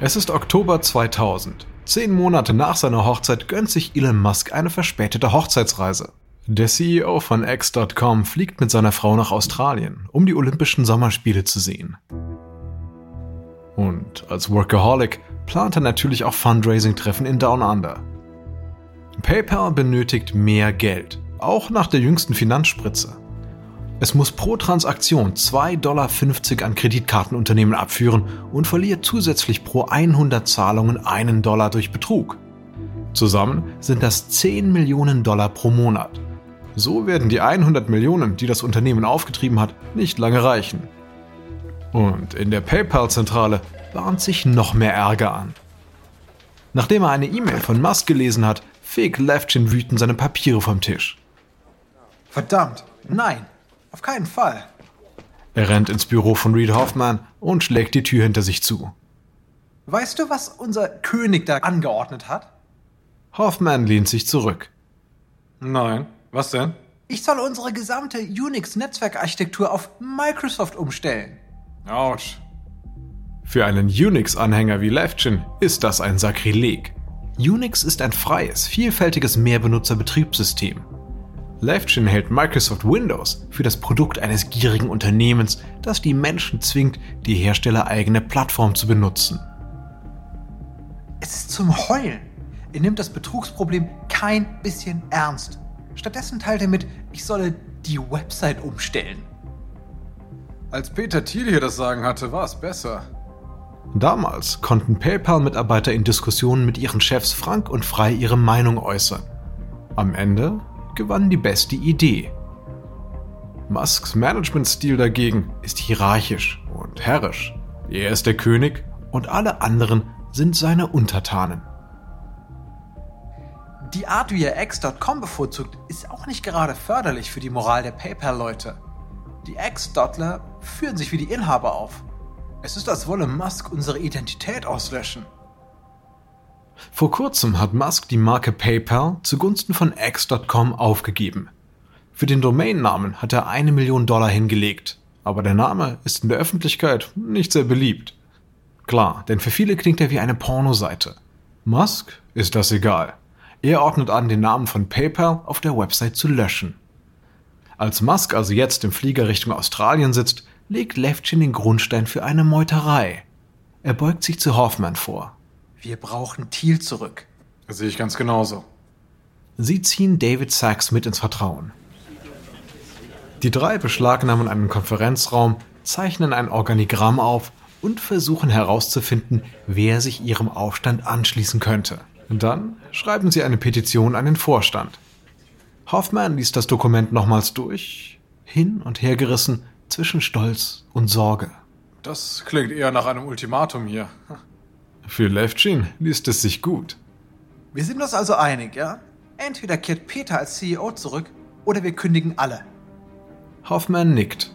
Es ist Oktober 2000. Zehn Monate nach seiner Hochzeit gönnt sich Elon Musk eine verspätete Hochzeitsreise. Der CEO von X.com fliegt mit seiner Frau nach Australien, um die Olympischen Sommerspiele zu sehen. Und als Workaholic plant er natürlich auch Fundraising-Treffen in Down Under. PayPal benötigt mehr Geld, auch nach der jüngsten Finanzspritze. Es muss pro Transaktion 2,50 Dollar an Kreditkartenunternehmen abführen und verliert zusätzlich pro 100 Zahlungen einen Dollar durch Betrug. Zusammen sind das 10 Millionen Dollar pro Monat. So werden die 100 Millionen, die das Unternehmen aufgetrieben hat, nicht lange reichen. Und in der PayPal-Zentrale bahnt sich noch mehr Ärger an. Nachdem er eine E-Mail von Musk gelesen hat, fegt Levchin wütend seine Papiere vom Tisch. Verdammt, nein, auf keinen Fall. Er rennt ins Büro von Reed Hoffman und schlägt die Tür hinter sich zu. Weißt du, was unser König da angeordnet hat? Hoffman lehnt sich zurück. Nein, was denn? Ich soll unsere gesamte Unix-Netzwerkarchitektur auf Microsoft umstellen. Autsch. Für einen Unix-Anhänger wie Levchin ist das ein Sakrileg. Unix ist ein freies, vielfältiges Mehrbenutzer-Betriebssystem. Levchin hält Microsoft Windows für das Produkt eines gierigen Unternehmens, das die Menschen zwingt, die herstellereigene Plattform zu benutzen. Es ist zum Heulen. Er nimmt das Betrugsproblem kein bisschen ernst. Stattdessen teilt er mit, ich solle die Website umstellen. Als Peter Thiel hier das Sagen hatte, war es besser. Damals konnten PayPal-Mitarbeiter in Diskussionen mit ihren Chefs frank und frei ihre Meinung äußern. Am Ende gewann die beste Idee. Musks Managementstil dagegen ist hierarchisch und herrisch. Er ist der König und alle anderen sind seine Untertanen. Die Art, wie er X.com bevorzugt, ist auch nicht gerade förderlich für die Moral der PayPal-Leute. Die X-Dotler führen sich wie die Inhaber auf. Es ist, als wolle Musk unsere Identität auslöschen. Vor kurzem hat Musk die Marke PayPal zugunsten von X.com aufgegeben. Für den Domainnamen hat er eine Million Dollar hingelegt, aber der Name ist in der Öffentlichkeit nicht sehr beliebt. Klar, denn für viele klingt er wie eine Pornoseite. Musk ist das egal. Er ordnet an, den Namen von PayPal auf der Website zu löschen. Als Musk also jetzt im Flieger Richtung Australien sitzt, legt Levchin den Grundstein für eine Meuterei. Er beugt sich zu Hoffmann vor. Wir brauchen Thiel zurück. Das sehe ich ganz genauso. Sie ziehen David Sachs mit ins Vertrauen. Die drei beschlagnahmen einen Konferenzraum, zeichnen ein Organigramm auf und versuchen herauszufinden, wer sich ihrem Aufstand anschließen könnte. Dann schreiben sie eine Petition an den Vorstand. Hoffmann liest das Dokument nochmals durch, hin und her gerissen zwischen Stolz und Sorge. Das klingt eher nach einem Ultimatum hier. Für Levchin liest es sich gut. Wir sind uns also einig, ja? Entweder kehrt Peter als CEO zurück oder wir kündigen alle. Hoffmann nickt.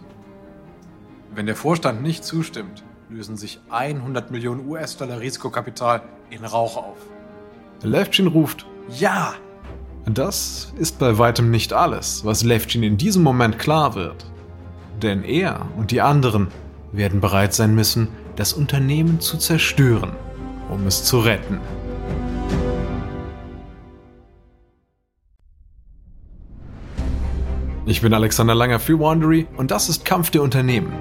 Wenn der Vorstand nicht zustimmt, lösen sich 100 Millionen US-Dollar Risikokapital in Rauch auf. Levchin ruft Ja! Das ist bei weitem nicht alles, was Levchin in diesem Moment klar wird. Denn er und die anderen werden bereit sein müssen, das Unternehmen zu zerstören um es zu retten. Ich bin Alexander Langer für Wandery und das ist Kampf der Unternehmen.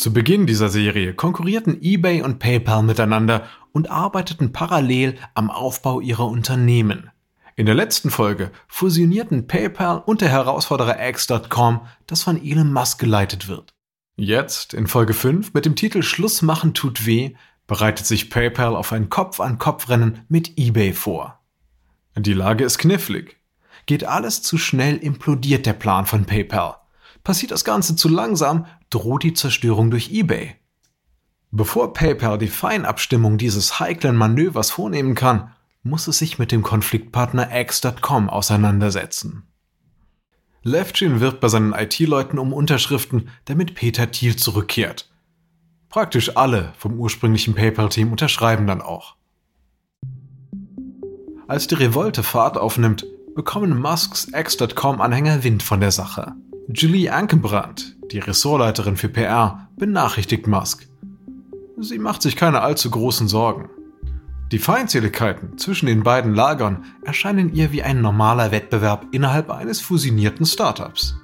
Zu Beginn dieser Serie konkurrierten eBay und PayPal miteinander und arbeiteten parallel am Aufbau ihrer Unternehmen. In der letzten Folge fusionierten PayPal und der Herausforderer X.com, das von Elon Musk geleitet wird. Jetzt, in Folge 5, mit dem Titel Schluss machen tut weh, bereitet sich PayPal auf ein Kopf-an-Kopf-Rennen mit eBay vor. Die Lage ist knifflig. Geht alles zu schnell, implodiert der Plan von PayPal. Passiert das Ganze zu langsam, droht die Zerstörung durch eBay. Bevor PayPal die Feinabstimmung dieses heiklen Manövers vornehmen kann, muss es sich mit dem Konfliktpartner X.com auseinandersetzen. Levchin wirbt bei seinen IT-Leuten um Unterschriften, damit Peter Thiel zurückkehrt. Praktisch alle vom ursprünglichen PayPal-Team unterschreiben dann auch. Als die Revolte Fahrt aufnimmt, bekommen Musks X.com-Anhänger Wind von der Sache. Julie Ankenbrand, die Ressortleiterin für PR, benachrichtigt Musk. Sie macht sich keine allzu großen Sorgen. Die Feindseligkeiten zwischen den beiden Lagern erscheinen ihr wie ein normaler Wettbewerb innerhalb eines fusionierten Startups.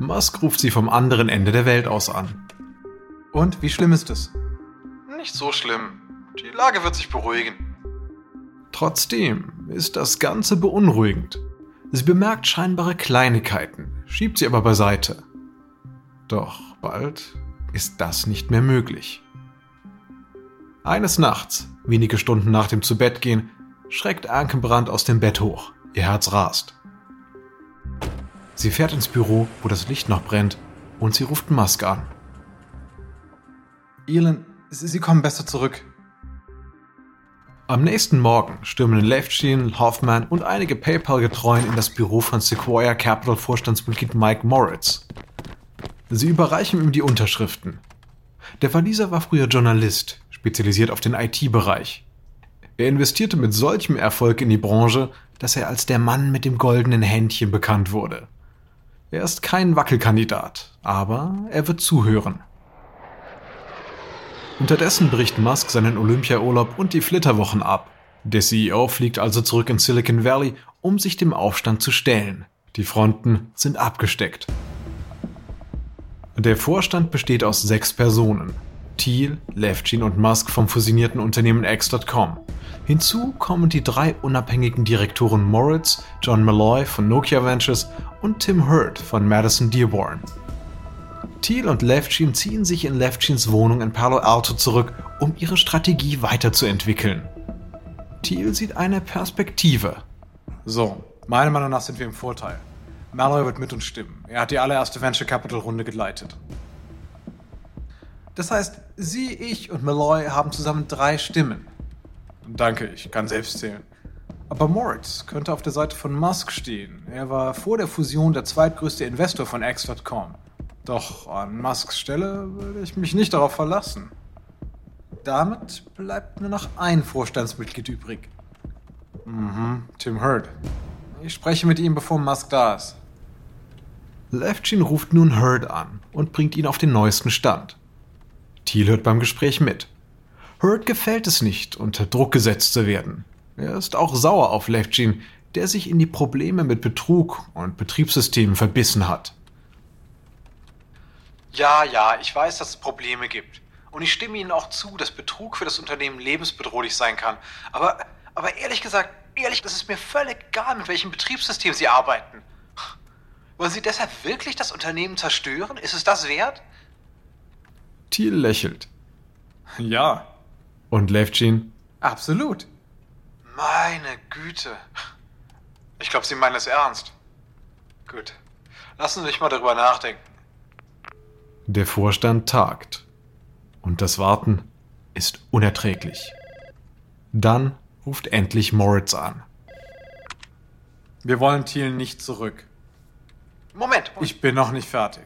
Musk ruft sie vom anderen Ende der Welt aus an. Und wie schlimm ist es? Nicht so schlimm. Die Lage wird sich beruhigen. Trotzdem ist das Ganze beunruhigend. Sie bemerkt scheinbare Kleinigkeiten, schiebt sie aber beiseite. Doch bald ist das nicht mehr möglich. Eines Nachts, wenige Stunden nach dem Zubettgehen, schreckt Ankenbrand aus dem Bett hoch. Ihr Herz rast. Sie fährt ins Büro, wo das Licht noch brennt, und sie ruft Musk an. Elon, Sie kommen besser zurück. Am nächsten Morgen stürmen Levchin, Hoffman und einige PayPal-Getreuen in das Büro von Sequoia Capital Vorstandsmitglied Mike Moritz. Sie überreichen ihm die Unterschriften. Der Waliser war früher Journalist, spezialisiert auf den IT-Bereich. Er investierte mit solchem Erfolg in die Branche, dass er als der Mann mit dem goldenen Händchen bekannt wurde. Er ist kein Wackelkandidat, aber er wird zuhören. Unterdessen bricht Musk seinen Olympiaurlaub und die Flitterwochen ab. Der CEO fliegt also zurück in Silicon Valley, um sich dem Aufstand zu stellen. Die Fronten sind abgesteckt. Der Vorstand besteht aus sechs Personen. Thiel, Levchin und Musk vom fusionierten Unternehmen X.com. Hinzu kommen die drei unabhängigen Direktoren Moritz, John Malloy von Nokia Ventures und Tim Hurd von Madison Dearborn. Thiel und Levchin ziehen sich in Levchins Wohnung in Palo Alto zurück, um ihre Strategie weiterzuentwickeln. Thiel sieht eine Perspektive. So, meiner Meinung nach sind wir im Vorteil. Malloy wird mit uns stimmen. Er hat die allererste Venture Capital Runde geleitet. Das heißt, Sie, ich und Malloy haben zusammen drei Stimmen. Danke, ich kann selbst zählen. Aber Moritz könnte auf der Seite von Musk stehen. Er war vor der Fusion der zweitgrößte Investor von X.com. Doch an Musks Stelle würde ich mich nicht darauf verlassen. Damit bleibt nur noch ein Vorstandsmitglied übrig. Mhm, Tim Hurd. Ich spreche mit ihm, bevor Musk da ist. Levchin ruft nun Hurd an und bringt ihn auf den neuesten Stand. Thiel hört beim Gespräch mit. Hurd gefällt es nicht, unter Druck gesetzt zu werden. Er ist auch sauer auf Levchin, der sich in die Probleme mit Betrug und Betriebssystemen verbissen hat. Ja, ja, ich weiß, dass es Probleme gibt. Und ich stimme Ihnen auch zu, dass Betrug für das Unternehmen lebensbedrohlich sein kann. Aber, aber ehrlich gesagt, ehrlich, das ist mir völlig egal, mit welchem Betriebssystem Sie arbeiten. Wollen Sie deshalb wirklich das Unternehmen zerstören? Ist es das wert? Thiel lächelt. Ja. Und Levchin? Absolut. Meine Güte. Ich glaube, Sie meinen es ernst. Gut. Lassen Sie mich mal darüber nachdenken. Der Vorstand tagt. Und das Warten ist unerträglich. Dann ruft endlich Moritz an. Wir wollen Thiel nicht zurück. Moment, Moment. Ich bin noch nicht fertig.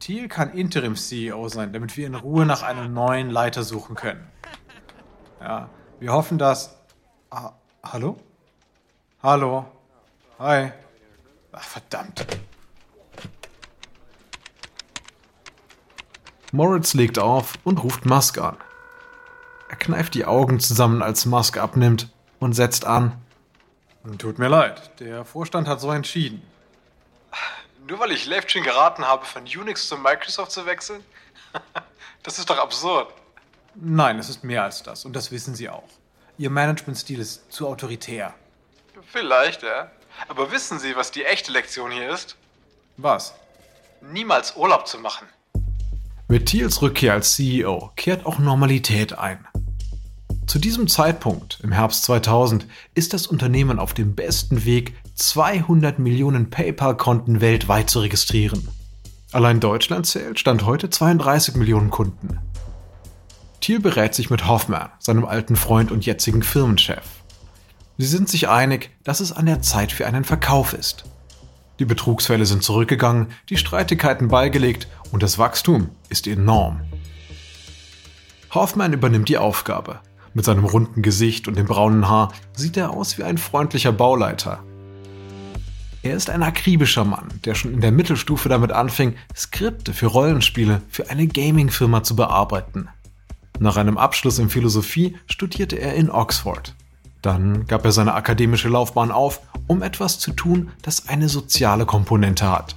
Thiel kann Interim-CEO sein, damit wir in Ruhe nach einem neuen Leiter suchen können. Ja, wir hoffen, dass. Ah, hallo? Hallo? Hi. Ach, verdammt. Moritz legt auf und ruft Musk an. Er kneift die Augen zusammen, als Musk abnimmt und setzt an. Tut mir leid, der Vorstand hat so entschieden. Nur weil ich Levchin geraten habe, von Unix zu Microsoft zu wechseln? das ist doch absurd. Nein, es ist mehr als das und das wissen Sie auch. Ihr Managementstil ist zu autoritär. Vielleicht, ja. Aber wissen Sie, was die echte Lektion hier ist? Was? Niemals Urlaub zu machen. Mit Thiels Rückkehr als CEO kehrt auch Normalität ein. Zu diesem Zeitpunkt, im Herbst 2000, ist das Unternehmen auf dem besten Weg, 200 Millionen PayPal-Konten weltweit zu registrieren. Allein Deutschland zählt Stand heute 32 Millionen Kunden. Thiel berät sich mit Hoffman, seinem alten Freund und jetzigen Firmenchef. Sie sind sich einig, dass es an der Zeit für einen Verkauf ist. Die Betrugsfälle sind zurückgegangen, die Streitigkeiten beigelegt und das Wachstum ist enorm. Hoffmann übernimmt die Aufgabe. Mit seinem runden Gesicht und dem braunen Haar sieht er aus wie ein freundlicher Bauleiter. Er ist ein akribischer Mann, der schon in der Mittelstufe damit anfing, Skripte für Rollenspiele für eine Gaming-Firma zu bearbeiten. Nach einem Abschluss in Philosophie studierte er in Oxford. Dann gab er seine akademische Laufbahn auf, um etwas zu tun, das eine soziale Komponente hat.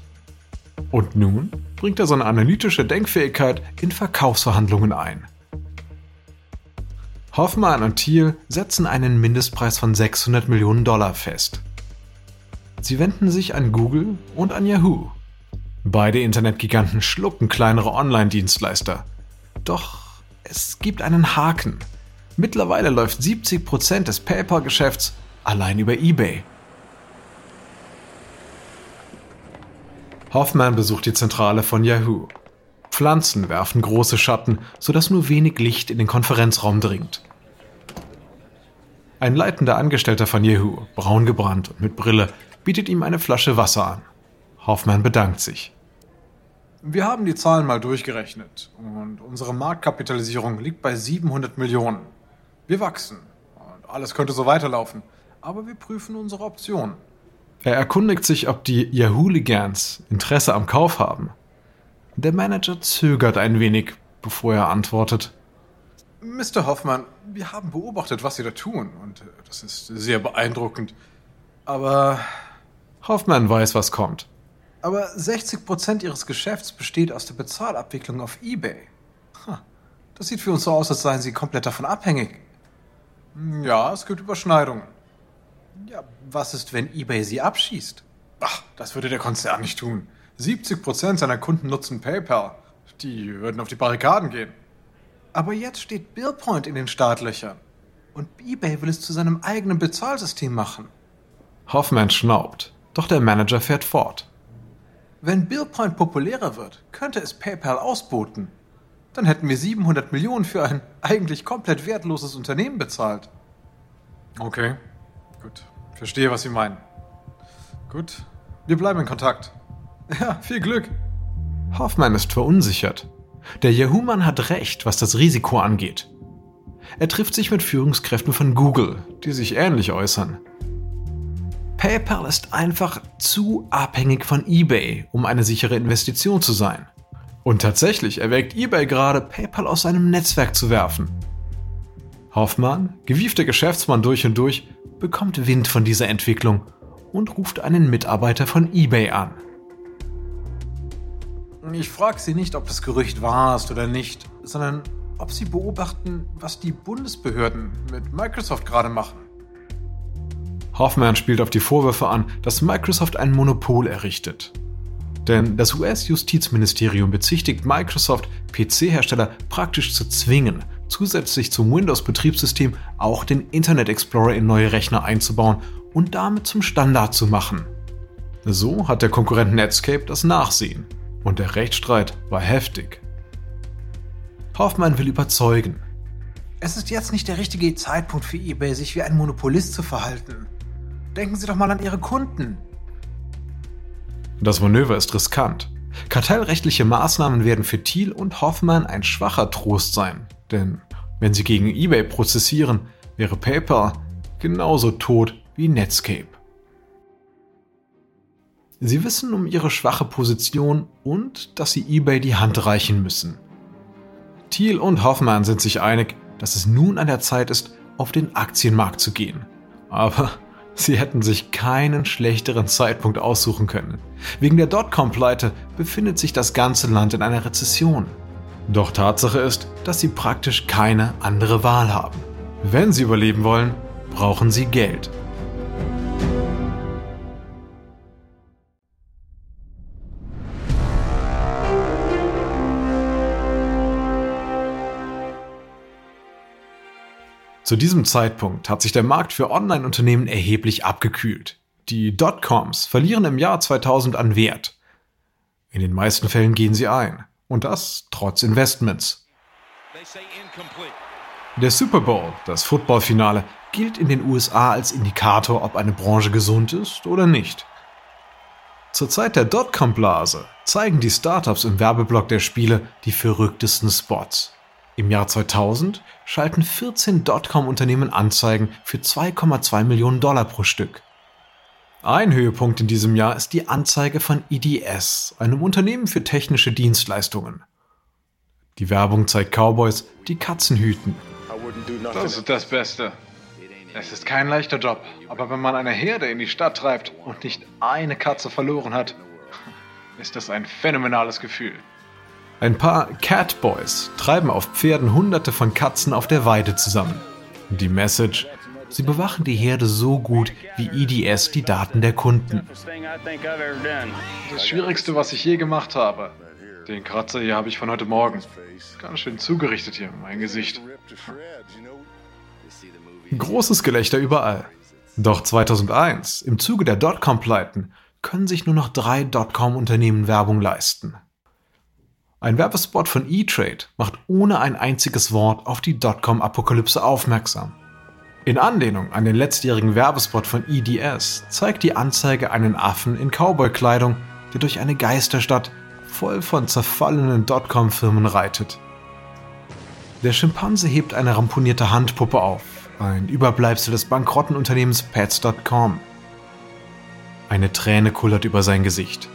Und nun bringt er seine analytische Denkfähigkeit in Verkaufsverhandlungen ein. Hoffmann und Thiel setzen einen Mindestpreis von 600 Millionen Dollar fest. Sie wenden sich an Google und an Yahoo. Beide Internetgiganten schlucken kleinere Online-Dienstleister. Doch es gibt einen Haken. Mittlerweile läuft 70% des PayPal-Geschäfts allein über eBay. Hoffmann besucht die Zentrale von Yahoo. Pflanzen werfen große Schatten, sodass nur wenig Licht in den Konferenzraum dringt. Ein leitender Angestellter von Yahoo, braun gebrannt und mit Brille, bietet ihm eine Flasche Wasser an. Hoffmann bedankt sich. Wir haben die Zahlen mal durchgerechnet und unsere Marktkapitalisierung liegt bei 700 Millionen. Wir wachsen und alles könnte so weiterlaufen, aber wir prüfen unsere Optionen. Er erkundigt sich, ob die Yahooligans Interesse am Kauf haben. Der Manager zögert ein wenig, bevor er antwortet. Mr. Hoffmann, wir haben beobachtet, was Sie da tun, und das ist sehr beeindruckend. Aber. Hoffmann weiß, was kommt. Aber 60% Ihres Geschäfts besteht aus der Bezahlabwicklung auf eBay. Das sieht für uns so aus, als seien Sie komplett davon abhängig. Ja, es gibt Überschneidungen. Ja, was ist, wenn eBay Sie abschießt? Ach, das würde der Konzern nicht tun. 70% seiner Kunden nutzen PayPal. Die würden auf die Barrikaden gehen. Aber jetzt steht Billpoint in den Startlöchern. Und eBay will es zu seinem eigenen Bezahlsystem machen. Hoffmann schnaubt, doch der Manager fährt fort. Wenn Billpoint populärer wird, könnte es PayPal ausboten. Dann hätten wir 700 Millionen für ein eigentlich komplett wertloses Unternehmen bezahlt. Okay, gut. Verstehe, was Sie meinen. Gut, wir bleiben in Kontakt. Ja, viel Glück. Hoffmann ist verunsichert. Der Yahoo-Mann hat recht, was das Risiko angeht. Er trifft sich mit Führungskräften von Google, die sich ähnlich äußern. PayPal ist einfach zu abhängig von eBay, um eine sichere Investition zu sein. Und tatsächlich erwägt eBay gerade, PayPal aus seinem Netzwerk zu werfen. Hoffmann, gewiefter Geschäftsmann durch und durch, bekommt Wind von dieser Entwicklung und ruft einen Mitarbeiter von eBay an. Ich frage Sie nicht, ob das Gerücht wahr ist oder nicht, sondern ob Sie beobachten, was die Bundesbehörden mit Microsoft gerade machen. Hoffman spielt auf die Vorwürfe an, dass Microsoft ein Monopol errichtet. Denn das US-Justizministerium bezichtigt Microsoft, PC-Hersteller praktisch zu zwingen, zusätzlich zum Windows-Betriebssystem auch den Internet Explorer in neue Rechner einzubauen und damit zum Standard zu machen. So hat der Konkurrent Netscape das Nachsehen und der Rechtsstreit war heftig. Hoffmann will überzeugen. Es ist jetzt nicht der richtige Zeitpunkt für eBay, sich wie ein Monopolist zu verhalten. Denken Sie doch mal an Ihre Kunden. Das Manöver ist riskant. Kartellrechtliche Maßnahmen werden für Thiel und Hoffmann ein schwacher Trost sein, denn wenn sie gegen eBay prozessieren, wäre PayPal genauso tot wie Netscape. Sie wissen um ihre schwache Position und dass sie eBay die Hand reichen müssen. Thiel und Hoffmann sind sich einig, dass es nun an der Zeit ist, auf den Aktienmarkt zu gehen. Aber sie hätten sich keinen schlechteren Zeitpunkt aussuchen können. Wegen der Dotcom-Pleite befindet sich das ganze Land in einer Rezession. Doch Tatsache ist, dass sie praktisch keine andere Wahl haben. Wenn sie überleben wollen, brauchen sie Geld. Zu diesem Zeitpunkt hat sich der Markt für Online-Unternehmen erheblich abgekühlt. Die Dotcoms verlieren im Jahr 2000 an Wert. In den meisten Fällen gehen sie ein. Und das trotz Investments. Der Super Bowl, das Footballfinale, gilt in den USA als Indikator, ob eine Branche gesund ist oder nicht. Zur Zeit der Dotcom-Blase zeigen die Startups im Werbeblock der Spiele die verrücktesten Spots. Im Jahr 2000 schalten 14 Dotcom-Unternehmen Anzeigen für 2,2 Millionen Dollar pro Stück. Ein Höhepunkt in diesem Jahr ist die Anzeige von EDS, einem Unternehmen für technische Dienstleistungen. Die Werbung zeigt Cowboys, die Katzen hüten. Das ist das Beste. Es ist kein leichter Job, aber wenn man eine Herde in die Stadt treibt und nicht eine Katze verloren hat, ist das ein phänomenales Gefühl. Ein paar Catboys treiben auf Pferden hunderte von Katzen auf der Weide zusammen. Die Message, sie bewachen die Herde so gut wie EDS die Daten der Kunden. Das Schwierigste, was ich je gemacht habe. Den Kratzer hier habe ich von heute Morgen. Ganz schön zugerichtet hier, mein Gesicht. Großes Gelächter überall. Doch 2001, im Zuge der Dotcom-Pleiten, können sich nur noch drei Dotcom-Unternehmen Werbung leisten. Ein Werbespot von E-Trade macht ohne ein einziges Wort auf die Dotcom-Apokalypse aufmerksam. In Anlehnung an den letztjährigen Werbespot von EDS zeigt die Anzeige einen Affen in Cowboy-Kleidung, der durch eine Geisterstadt voll von zerfallenen Dotcom-Firmen reitet. Der Schimpanse hebt eine ramponierte Handpuppe auf, ein Überbleibsel des bankrotten Unternehmens Pets.com. Eine Träne kullert über sein Gesicht.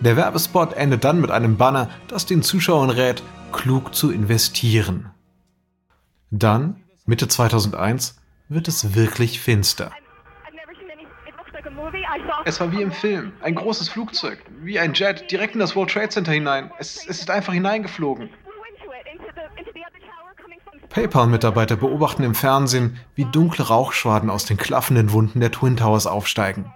Der Werbespot endet dann mit einem Banner, das den Zuschauern rät, klug zu investieren. Dann, Mitte 2001, wird es wirklich finster. Es war wie im Film. Ein großes Flugzeug, wie ein Jet, direkt in das World Trade Center hinein. Es, es ist einfach hineingeflogen. PayPal-Mitarbeiter beobachten im Fernsehen, wie dunkle Rauchschwaden aus den klaffenden Wunden der Twin Towers aufsteigen.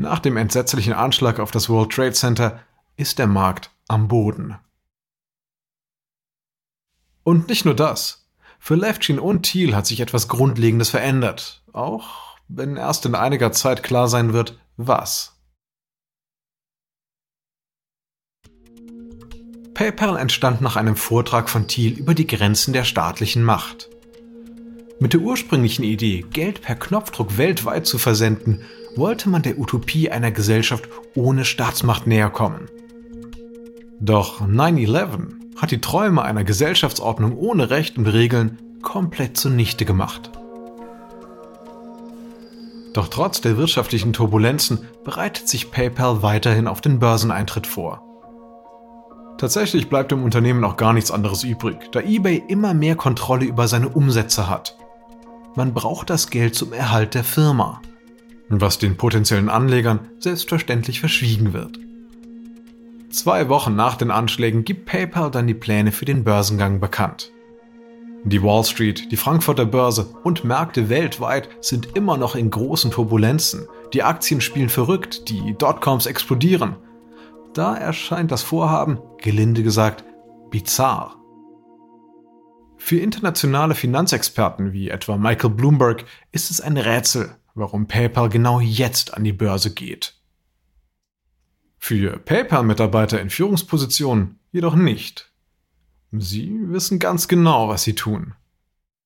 Nach dem entsetzlichen Anschlag auf das World Trade Center ist der Markt am Boden. Und nicht nur das. Für Levchin und Thiel hat sich etwas Grundlegendes verändert, auch wenn erst in einiger Zeit klar sein wird, was. PayPal entstand nach einem Vortrag von Thiel über die Grenzen der staatlichen Macht. Mit der ursprünglichen Idee, Geld per Knopfdruck weltweit zu versenden, wollte man der Utopie einer Gesellschaft ohne Staatsmacht näher kommen. Doch 9-11 hat die Träume einer Gesellschaftsordnung ohne Recht und Regeln komplett zunichte gemacht. Doch trotz der wirtschaftlichen Turbulenzen bereitet sich PayPal weiterhin auf den Börseneintritt vor. Tatsächlich bleibt dem Unternehmen auch gar nichts anderes übrig, da eBay immer mehr Kontrolle über seine Umsätze hat. Man braucht das Geld zum Erhalt der Firma, was den potenziellen Anlegern selbstverständlich verschwiegen wird. Zwei Wochen nach den Anschlägen gibt PayPal dann die Pläne für den Börsengang bekannt. Die Wall Street, die Frankfurter Börse und Märkte weltweit sind immer noch in großen Turbulenzen. Die Aktien spielen verrückt, die Dotcoms explodieren da erscheint das Vorhaben, gelinde gesagt, bizarr. Für internationale Finanzexperten wie etwa Michael Bloomberg ist es ein Rätsel, warum PayPal genau jetzt an die Börse geht. Für PayPal-Mitarbeiter in Führungspositionen jedoch nicht. Sie wissen ganz genau, was sie tun.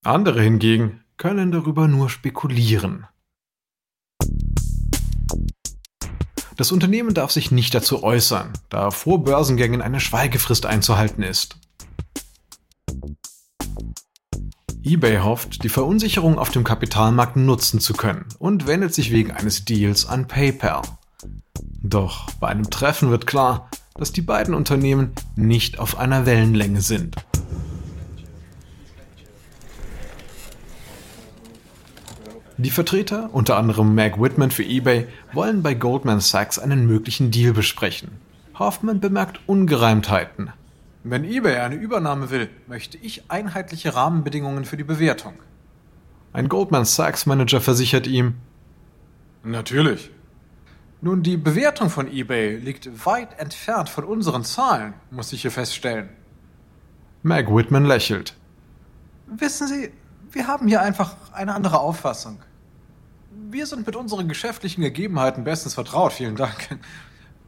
Andere hingegen können darüber nur spekulieren. Das Unternehmen darf sich nicht dazu äußern, da vor Börsengängen eine Schweigefrist einzuhalten ist. eBay hofft, die Verunsicherung auf dem Kapitalmarkt nutzen zu können und wendet sich wegen eines Deals an PayPal. Doch bei einem Treffen wird klar, dass die beiden Unternehmen nicht auf einer Wellenlänge sind. Die Vertreter, unter anderem Meg Whitman für eBay, wollen bei Goldman Sachs einen möglichen Deal besprechen. Hoffman bemerkt Ungereimtheiten. Wenn eBay eine Übernahme will, möchte ich einheitliche Rahmenbedingungen für die Bewertung. Ein Goldman Sachs Manager versichert ihm, Natürlich. Nun, die Bewertung von eBay liegt weit entfernt von unseren Zahlen, muss ich hier feststellen. Meg Whitman lächelt. Wissen Sie, wir haben hier einfach eine andere Auffassung. Wir sind mit unseren geschäftlichen Gegebenheiten bestens vertraut, vielen Dank.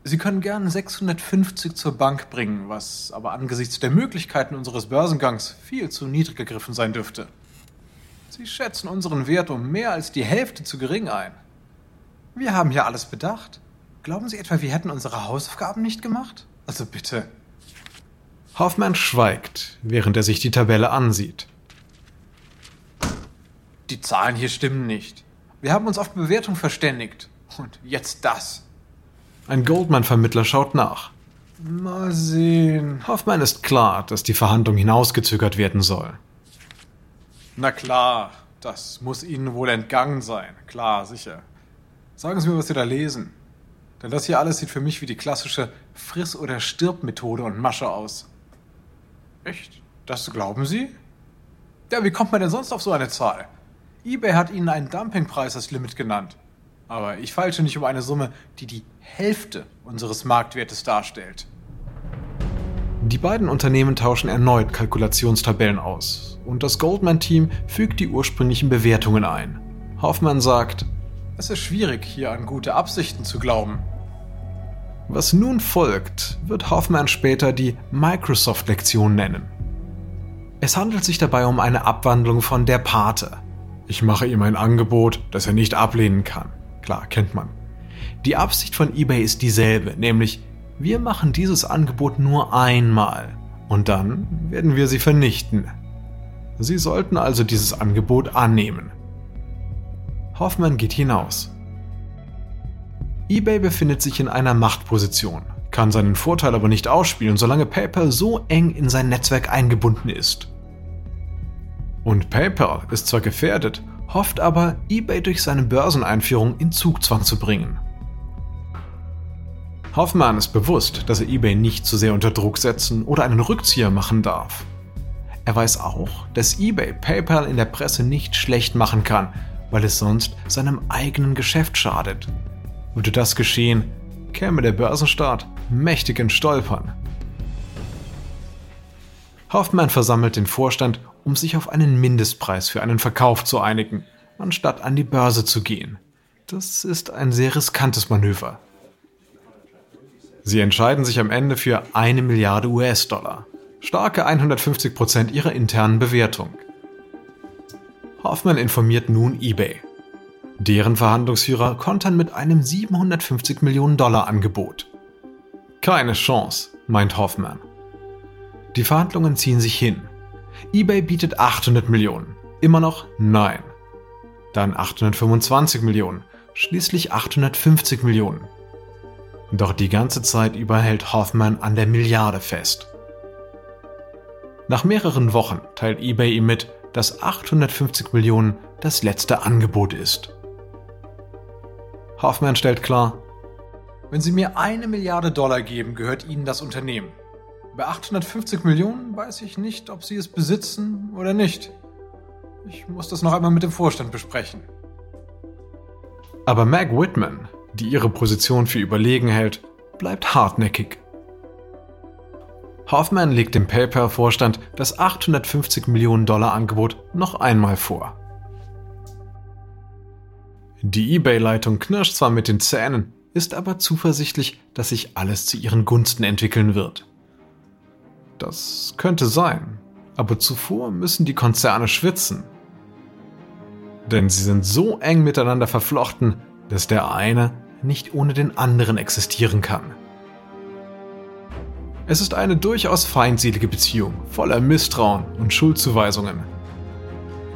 Sie können gern 650 zur Bank bringen, was aber angesichts der Möglichkeiten unseres Börsengangs viel zu niedrig gegriffen sein dürfte. Sie schätzen unseren Wert um mehr als die Hälfte zu gering ein. Wir haben ja alles bedacht. Glauben Sie etwa, wir hätten unsere Hausaufgaben nicht gemacht? Also bitte. Hoffmann schweigt, während er sich die Tabelle ansieht. Die Zahlen hier stimmen nicht. Wir haben uns auf Bewertung verständigt. Und jetzt das. Ein Goldman-Vermittler schaut nach. Mal sehen. Hoffmann ist klar, dass die Verhandlung hinausgezögert werden soll. Na klar, das muss Ihnen wohl entgangen sein. Klar, sicher. Sagen Sie mir, was Sie da lesen. Denn das hier alles sieht für mich wie die klassische Friss- oder Stirb-Methode und Masche aus. Echt? Das glauben Sie? Ja, wie kommt man denn sonst auf so eine Zahl? eBay hat Ihnen einen Dumpingpreis als Limit genannt. Aber ich falsche nicht um eine Summe, die die Hälfte unseres Marktwertes darstellt. Die beiden Unternehmen tauschen erneut Kalkulationstabellen aus und das Goldman-Team fügt die ursprünglichen Bewertungen ein. Hoffmann sagt, es ist schwierig, hier an gute Absichten zu glauben. Was nun folgt, wird Hoffmann später die Microsoft-Lektion nennen. Es handelt sich dabei um eine Abwandlung von der Pate. Ich mache ihm ein Angebot, das er nicht ablehnen kann. Klar, kennt man. Die Absicht von eBay ist dieselbe, nämlich wir machen dieses Angebot nur einmal und dann werden wir sie vernichten. Sie sollten also dieses Angebot annehmen. Hoffmann geht hinaus. eBay befindet sich in einer Machtposition, kann seinen Vorteil aber nicht ausspielen, solange PayPal so eng in sein Netzwerk eingebunden ist. Und PayPal ist zwar gefährdet, hofft aber, eBay durch seine Börseneinführung in Zugzwang zu bringen. Hoffmann ist bewusst, dass er eBay nicht zu sehr unter Druck setzen oder einen Rückzieher machen darf. Er weiß auch, dass eBay PayPal in der Presse nicht schlecht machen kann, weil es sonst seinem eigenen Geschäft schadet. Würde das geschehen, käme der Börsenstart mächtig in Stolpern. Hoffmann versammelt den Vorstand um sich auf einen Mindestpreis für einen Verkauf zu einigen, anstatt an die Börse zu gehen. Das ist ein sehr riskantes Manöver. Sie entscheiden sich am Ende für eine Milliarde US-Dollar. Starke 150 Prozent ihrer internen Bewertung. Hoffmann informiert nun eBay. Deren Verhandlungsführer kontern mit einem 750 Millionen Dollar Angebot. Keine Chance, meint Hoffmann. Die Verhandlungen ziehen sich hin eBay bietet 800 Millionen. Immer noch nein. Dann 825 Millionen. Schließlich 850 Millionen. Doch die ganze Zeit über hält Hoffmann an der Milliarde fest. Nach mehreren Wochen teilt eBay ihm mit, dass 850 Millionen das letzte Angebot ist. Hoffmann stellt klar, wenn Sie mir eine Milliarde Dollar geben, gehört Ihnen das Unternehmen. Bei 850 Millionen weiß ich nicht, ob sie es besitzen oder nicht. Ich muss das noch einmal mit dem Vorstand besprechen. Aber Meg Whitman, die ihre Position für überlegen hält, bleibt hartnäckig. Hoffman legt dem PayPal-Vorstand das 850 Millionen Dollar Angebot noch einmal vor. Die eBay-Leitung knirscht zwar mit den Zähnen, ist aber zuversichtlich, dass sich alles zu ihren Gunsten entwickeln wird. Das könnte sein. Aber zuvor müssen die Konzerne schwitzen. Denn sie sind so eng miteinander verflochten, dass der eine nicht ohne den anderen existieren kann. Es ist eine durchaus feindselige Beziehung, voller Misstrauen und Schuldzuweisungen.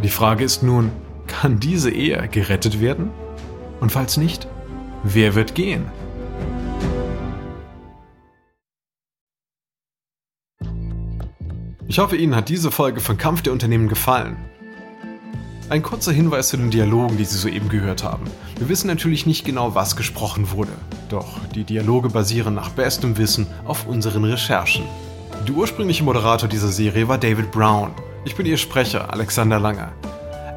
Die Frage ist nun, kann diese Ehe gerettet werden? Und falls nicht, wer wird gehen? Ich hoffe, Ihnen hat diese Folge von Kampf der Unternehmen gefallen. Ein kurzer Hinweis zu den Dialogen, die Sie soeben gehört haben. Wir wissen natürlich nicht genau, was gesprochen wurde, doch die Dialoge basieren nach bestem Wissen auf unseren Recherchen. Der ursprüngliche Moderator dieser Serie war David Brown. Ich bin Ihr Sprecher, Alexander Lange.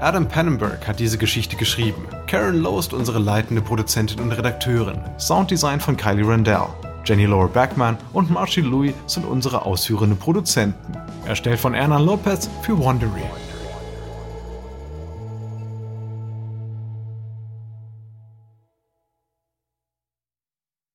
Adam Pannenberg hat diese Geschichte geschrieben. Karen Lowe ist unsere leitende Produzentin und Redakteurin. Sounddesign von Kylie Randell. Jenny Laura Backman und Marcy Louis sind unsere ausführenden Produzenten. Erstellt von Erna Lopez für Wondery.